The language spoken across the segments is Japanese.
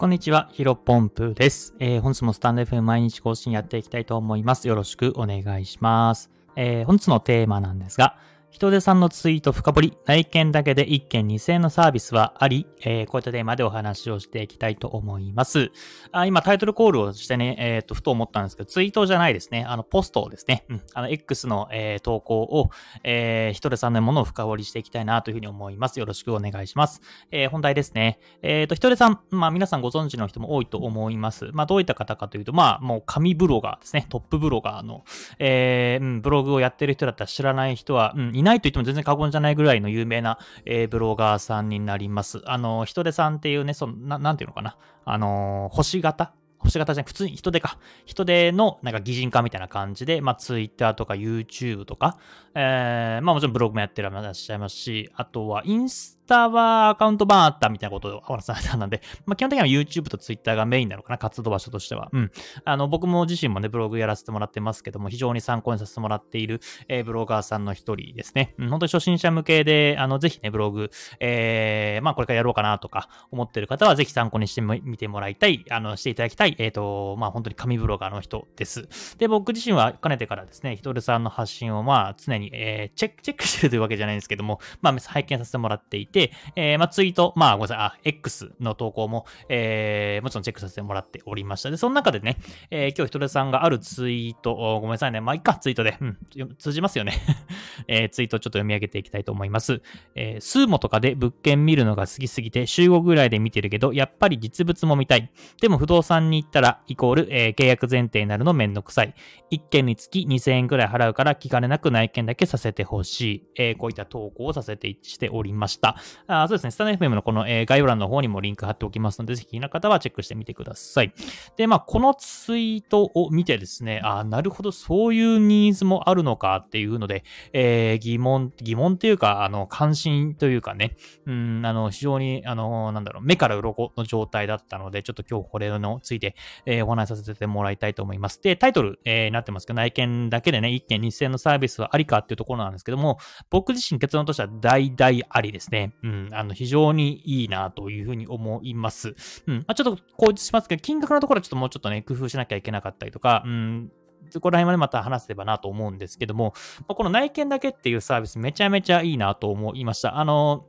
こんにちは、ヒロポンプです。えー、本日もスタンド FM 毎日更新やっていきたいと思います。よろしくお願いします。えー、本日のテーマなんですが、人手さんのツイート深掘り、内見だけで1件2000円のサービスはあり、えー、こういったテーマでお話をしていきたいと思います。あ今タイトルコールをしてね、えっ、ー、と、ふと思ったんですけど、ツイートじゃないですね。あの、ポストですね。うん。あの、X の、えー、投稿を、えー、人手さんのものを深掘りしていきたいなというふうに思います。よろしくお願いします。えー、本題ですね。えっ、ー、と、人手さん、まあ皆さんご存知の人も多いと思います。まあどういった方かというと、まあもう紙ブロガーですね。トップブロガーの、えー、ブログをやってる人だったら知らない人は、うん、いないと言っても全然過言じゃないぐらいの有名な、えー、ブロガーさんになります。あの、人手さんっていうね、その、ななんていうのかな。あの、星型星型じゃなく普通に人手か。人手のなんか擬人化みたいな感じで、まあ Twitter とか YouTube とか、えー、まあもちろんブログもやってらっしゃいますし、あとはインスタはアカウントバーあったみたいなことを話されたので、まあ、基本的には YouTube と Twitter がメインなのかな、活動場所としては。うん。あの、僕も自身もね、ブログやらせてもらってますけども、非常に参考にさせてもらっている、えー、ブロガーさんの一人ですね。うん、本当に初心者向けで、あの、ぜひね、ブログ、えー、まあ、これからやろうかなとか思ってる方は、ぜひ参考にしてみてもらいたい、あの、していただきたい、えっ、ー、と、まあ、本当に紙ブロガーの人です。で、僕自身はかねてからですね、ひとるさんの発信を、まあ、常に、えー、チェック、チェックしてるというわけじゃないんですけども、まあ、拝見させてもらっていて、えー、まあ、ツイート、まあ、ごめんなさい、あ、X の投稿も、えー、もちろんチェックさせてもらっておりました。で、その中でね、えー、今日ひとりさんがあるツイート、ごめんなさいね、まあ、いっか、ツイートで、うん、通じますよね えー、ツイートちょっと読み上げていきたいと思います。えー、スーモとかで物件見るのが好きすぎて、週5ぐらいで見てるけど、やっぱり実物も見たい。でも不動産に行ったら、イコール、えー、契約前提になるのめんどくさい。1件につき2000円くらい払うから、気兼ねなく内見だけさせてほしい。えー、こういった投稿をさせてしておりました。あそうですね、スタンド FM のこの、えー、概要欄の方にもリンク貼っておきますので、ぜひ気になる方はチェックしてみてください。で、まあ、このツイートを見てですね、あなるほど、そういうニーズもあるのかっていうので、えー、疑問、疑問っていうか、あの、関心というかね、うん、あの、非常に、あの、なんだろう、目から鱗の状態だったので、ちょっと今日これのついて、えー、お話しさせてもらいたいと思います。で、タイトル、えー、なってますけど、内見だけでね、1件2000のサービスはありかっていうところなんですけども、僕自身結論としては大々ありですね。うん、あの、非常にいいなというふうに思います。うん。まあ、ちょっと口実しますけど、金額のところはちょっともうちょっとね、工夫しなきゃいけなかったりとか、うん、そこら辺までまた話せればなと思うんですけども、この内見だけっていうサービスめちゃめちゃいいなと思いました。あの、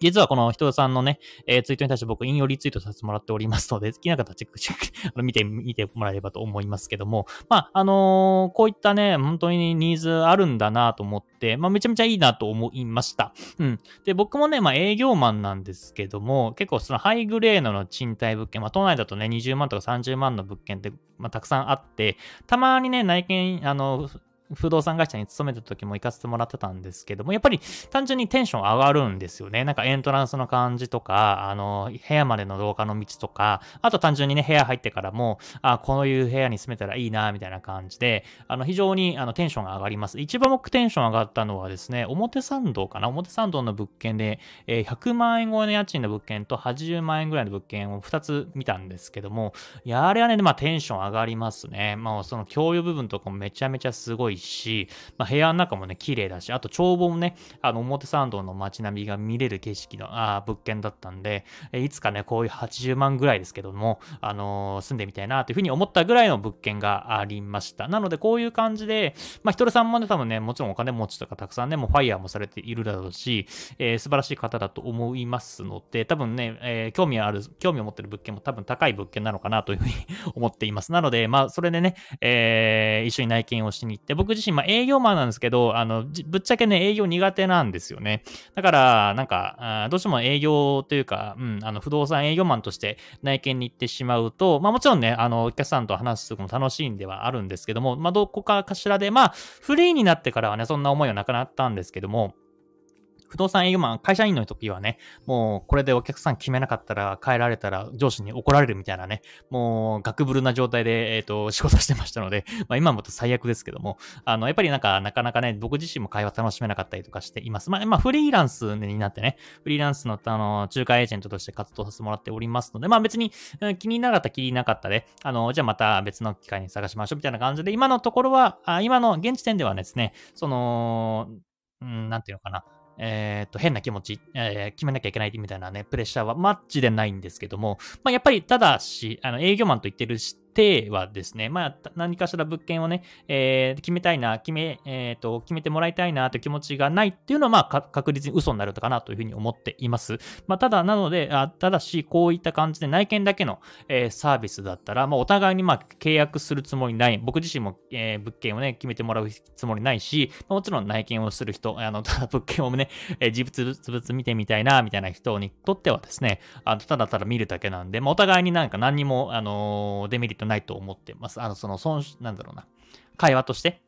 実はこの人さんのね、えー、ツイートに対して僕引用リツイートさせてもらっておりますので、好きな方はチェック、チェック、見て、見てもらえればと思いますけども、まあ、あのー、こういったね、本当にニーズあるんだなと思って、まあ、めちゃめちゃいいなと思いました。うん。で、僕もね、まあ、営業マンなんですけども、結構そのハイグレードの賃貸物件、まあ、都内だとね、20万とか30万の物件って、まあ、たくさんあって、たまにね、内見、あの、不動産会社に勤めた時も行かせてもらってたんですけども、やっぱり単純にテンション上がるんですよね。なんかエントランスの感じとか、あの、部屋までの廊下の道とか、あと単純にね、部屋入ってからも、あ、こういう部屋に住めたらいいな、みたいな感じで、あの、非常にあのテンションが上がります。一番僕テンション上がったのはですね、表参道かな表参道の物件で、えー、100万円超えの家賃の物件と80万円ぐらいの物件を2つ見たんですけども、いや、あれはね、まあテンション上がりますね。まあその共有部分とかもめちゃめちゃすごいし、まあ、部屋の中もね、綺麗だし、あと眺望もね、あの、表参道の街並みが見れる景色の、あ物件だったんで、いつかね、こういう80万ぐらいですけども、あのー、住んでみたいなというふうに思ったぐらいの物件がありました。なので、こういう感じで、まあ、ひとりさんもね、多分ね、もちろんお金持ちとかたくさんね、もうファイヤーもされているだろうし、えー、素晴らしい方だと思いますので、多分ね、えー、興味ある、興味を持ってる物件も多分高い物件なのかなというふうに 思っています。なので、まあ、それでね、えー、一緒に内見をしに行って、僕僕自身、まあ、営業マンなんですけど、あの、ぶっちゃけね、営業苦手なんですよね。だから、なんか、どうしても営業というか、うん、あの、不動産営業マンとして内見に行ってしまうと、まあもちろんね、あの、お客さんと話すのも楽しいんではあるんですけども、まあどこかかしらで、まあ、フリーになってからはね、そんな思いはなくなったんですけども、不動産営業マン、会社員の時はね、もうこれでお客さん決めなかったら帰られたら上司に怒られるみたいなね、もうガクブルな状態で、えっ、ー、と、仕事してましたので、まあ今もと最悪ですけども、あの、やっぱりなんか、なかなかね、僕自身も会話楽しめなかったりとかしています。まあ、まあ、フリーランスになってね、フリーランスの、あの、仲介エージェントとして活動させてもらっておりますので、まあ別に、気になかった気になかったで、あの、じゃあまた別の機会に探しましょうみたいな感じで、今のところは、あ今の現時点ではですね、その、うん、なんていうのかな、えっ、と、変な気持ち、えー、決めなきゃいけないみたいなね、プレッシャーはマッチでないんですけども、まあ、やっぱり、ただし、あの、営業マンと言ってるし、てはですね、まあ、何かしら物件をね、えー、決めたいな、決め、え、ー、と、決めてもらいたいなという気持ちがないっていうのは、まあ、確実に嘘になるのかなというふうに思っています。まあ、ただ、なので、あただし、こういった感じで内見だけの、えー、サービスだったら、まあ、お互いに、まあ、契約するつもりない、僕自身も、えー、物件をね、決めてもらうつもりないし、まあもちろん内見をする人、あの、ただ物件をね、えー、実物物見てみたいな、みたいな人にとってはですね、あのただただ見るだけなんで、まあ、お互いになんか何にも、あのー、デメリットないと思ってます。あの、その、損、なんだろうな。会話として、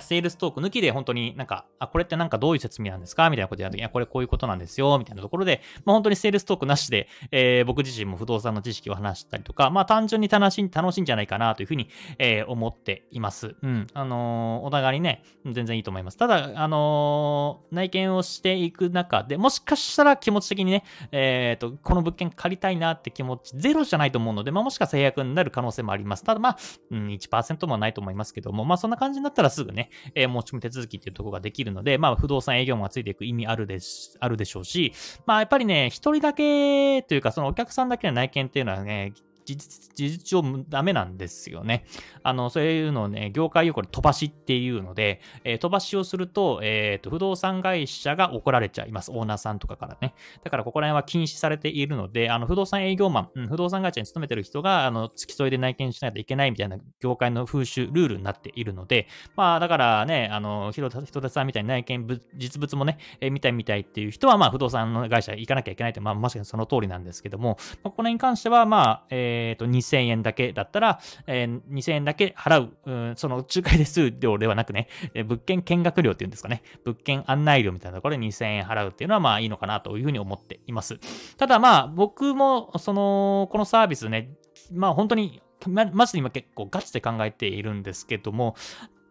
セールストーク抜きで本当になんか、あ、これってなんかどういう説明なんですか？みたいなことやるとき、いや、これこういうことなんですよ、みたいなところで、まあ本当にセールストークなしで、えー、僕自身も不動産の知識を話したりとか、まあ単純に楽しい、楽しいんじゃないかなというふうに、えー、思っています。うん。あのー、お互いにね、全然いいと思います。ただ、あの、内見をしていく中で、もしかしたら気持ち的にね、えっ、と、この物件借りたいなって気持ち、ゼロじゃないと思うので、まあもしか制約になる可能性もあります。ただまあ、うん、1%もないと思いますけども、まあそんな感じになったらすぐね、ねえー、持ち手続きっていうところができるので、まあ、不動産営業がついていく意味あるでし、あるでしょうし、まあ、やっぱりね、一人だけというか、そのお客さんだけの内見っていうのはね、事実、事実上ダメなんですよね。あの、そういうのをね、業界用語で飛ばしっていうので、えー、飛ばしをすると、えっ、ー、と、不動産会社が怒られちゃいます。オーナーさんとかからね。だからここら辺は禁止されているので、あの、不動産営業マン、うん、不動産会社に勤めてる人が、あの、付き添いで内見しないといけないみたいな業界の風習、ルールになっているので、まあ、だからね、あの、人田さんみたいに内見、実物もね、えー、見たい見たいっていう人は、まあ、不動産の会社行かなきゃいけないって、まあ、まさにその通りなんですけども、まあ、これに関しては、まあ、えっ、ー、と、2000円だけだったら、えー、2000円だけ払う、うん、その仲介手数料ではなくね、え、物件見学料っていうんですかね、物件案内料みたいなところで2000円払うっていうのはまあいいのかなというふうに思っています。ただまあ僕もその、このサービスね、まあ本当にま、まず今結構ガチで考えているんですけども、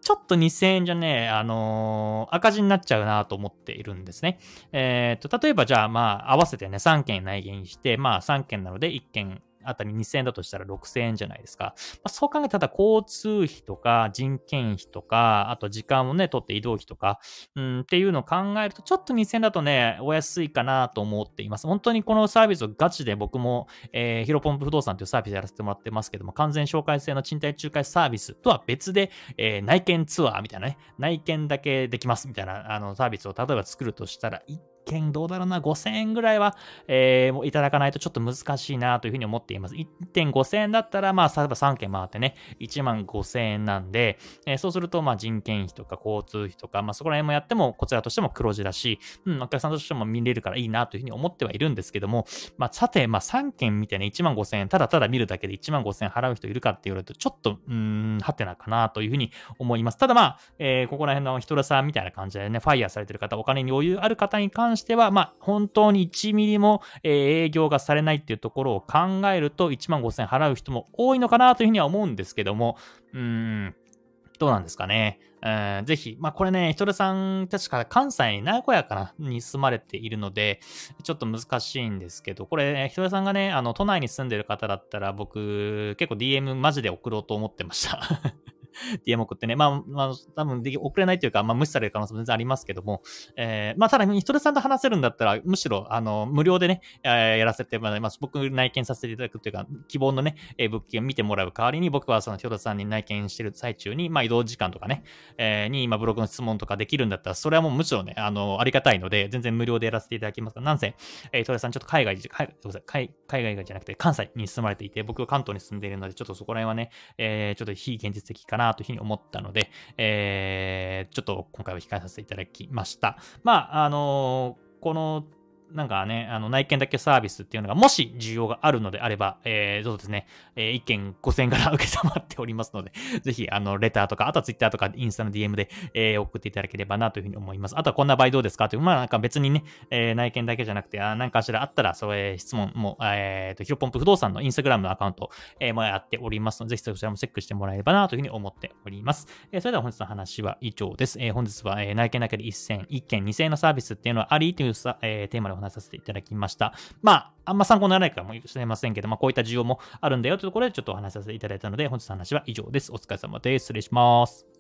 ちょっと2000円じゃね、あのー、赤字になっちゃうなと思っているんですね。えっ、ー、と、例えばじゃあまあ合わせてね、3件内見して、まあ3件なので1件あたり2000円だとしたら6000円じゃないですか。まあ、そう考えたら交通費とか人件費とか、あと時間をね、取って移動費とか、うん、っていうのを考えると、ちょっと2000円だとね、お安いかなと思っています。本当にこのサービスをガチで僕も、えー、ヒロポンプ不動産というサービスやらせてもらってますけども、完全紹介制の賃貸仲介サービスとは別で、えー、内見ツアーみたいなね、内見だけできますみたいなあのサービスを例えば作るとしたら、件どうだろうな、5000円ぐらいは、えー、いただかないとちょっと難しいなというふうに思っています。1.5000円だったら、まあ、例えば3件回ってね、1万5000円なんで、えー、そうすると、まあ、人件費とか交通費とか、まあ、そこら辺もやっても、こちらとしても黒字だし、うん、お客さんとしても見れるからいいなというふうに思ってはいるんですけども、まあ、さて、まあ、3件見てね、1万5000円、ただただ見るだけで1万5000円払う人いるかって言われると、ちょっと、うん、はてなかなというふうに思います。ただまあ、えー、ここら辺の人らさんみたいな感じでね、ファイヤーされてる方、お金に余裕ある方に関しては、まあ、本当に1ミリも、え営業がされないっていうところを考えると、1万5000円払う人も多いのかなというふうには思うんですけども、うーん、どうなんですかね。えー、ぜひ、まあこれね、ひとるさん、確か関西に、名古屋かなに住まれているので、ちょっと難しいんですけど、これ、ひとるさんがね、あの、都内に住んでる方だったら、僕、結構 DM マジで送ろうと思ってました DM 送ってね、まあ、まあ、多分で送れないというか、まあ、無視される可能性も全然ありますけども、えー、まあ、ただ、ひとりさんと話せるんだったら、むしろ、あの、無料でね、えー、やらせてもらいます。僕、内見させていただくというか、希望のね、えー、物件を見てもらう代わりに、僕はそのひとりさんに内見してる最中に、まあ、移動時間とかね、えー、に、今、ブログの質問とかできるんだったら、それはもうむしろね、あの、ありがたいので、全然無料でやらせていただきますが、なんせ、えー、ひとりさん、ちょっと海外、海海海外じゃなくて、関西に住まれていて、僕は関東に住んでいるので、ちょっとそこら辺はね、えー、ちょっと非現実的かなというふうに思ったので、ので、えー、ちょっと今回は控えさせていただきました。まあ、あのー、このなんかね、あの内見だけサービスっていうのが、もし需要があるのであれば、えー、そうですね、えー、1件5000円から受けたまっておりますので、ぜひ、あの、レターとか、あとは Twitter とかインスタの DM で、えー、送っていただければなというふうに思います。あとはこんな場合どうですか？という、まあなんか別にね、えー、内見だけじゃなくて、あなんかしらあったら、それ質問も、えっ、ー、と、ヒロポンプ不動産のインスタグラムのアカウント、えー、もやっておりますので、ぜひそちらもチェックしてもらえればなというふうに思っております。えー、それでは本日の話は以上です。えー、本日は、えー、内見だけで1000、1件2000円のサービスっていうのはあり？というさ、えー、テーマで話させていただきま。した。まあ、あんま参考にならないかもしれませんけど、まあ、こういった需要もあるんだよというところでちょっとお話しさせていただいたので、本日の話は以上です。お疲れ様です。失礼します。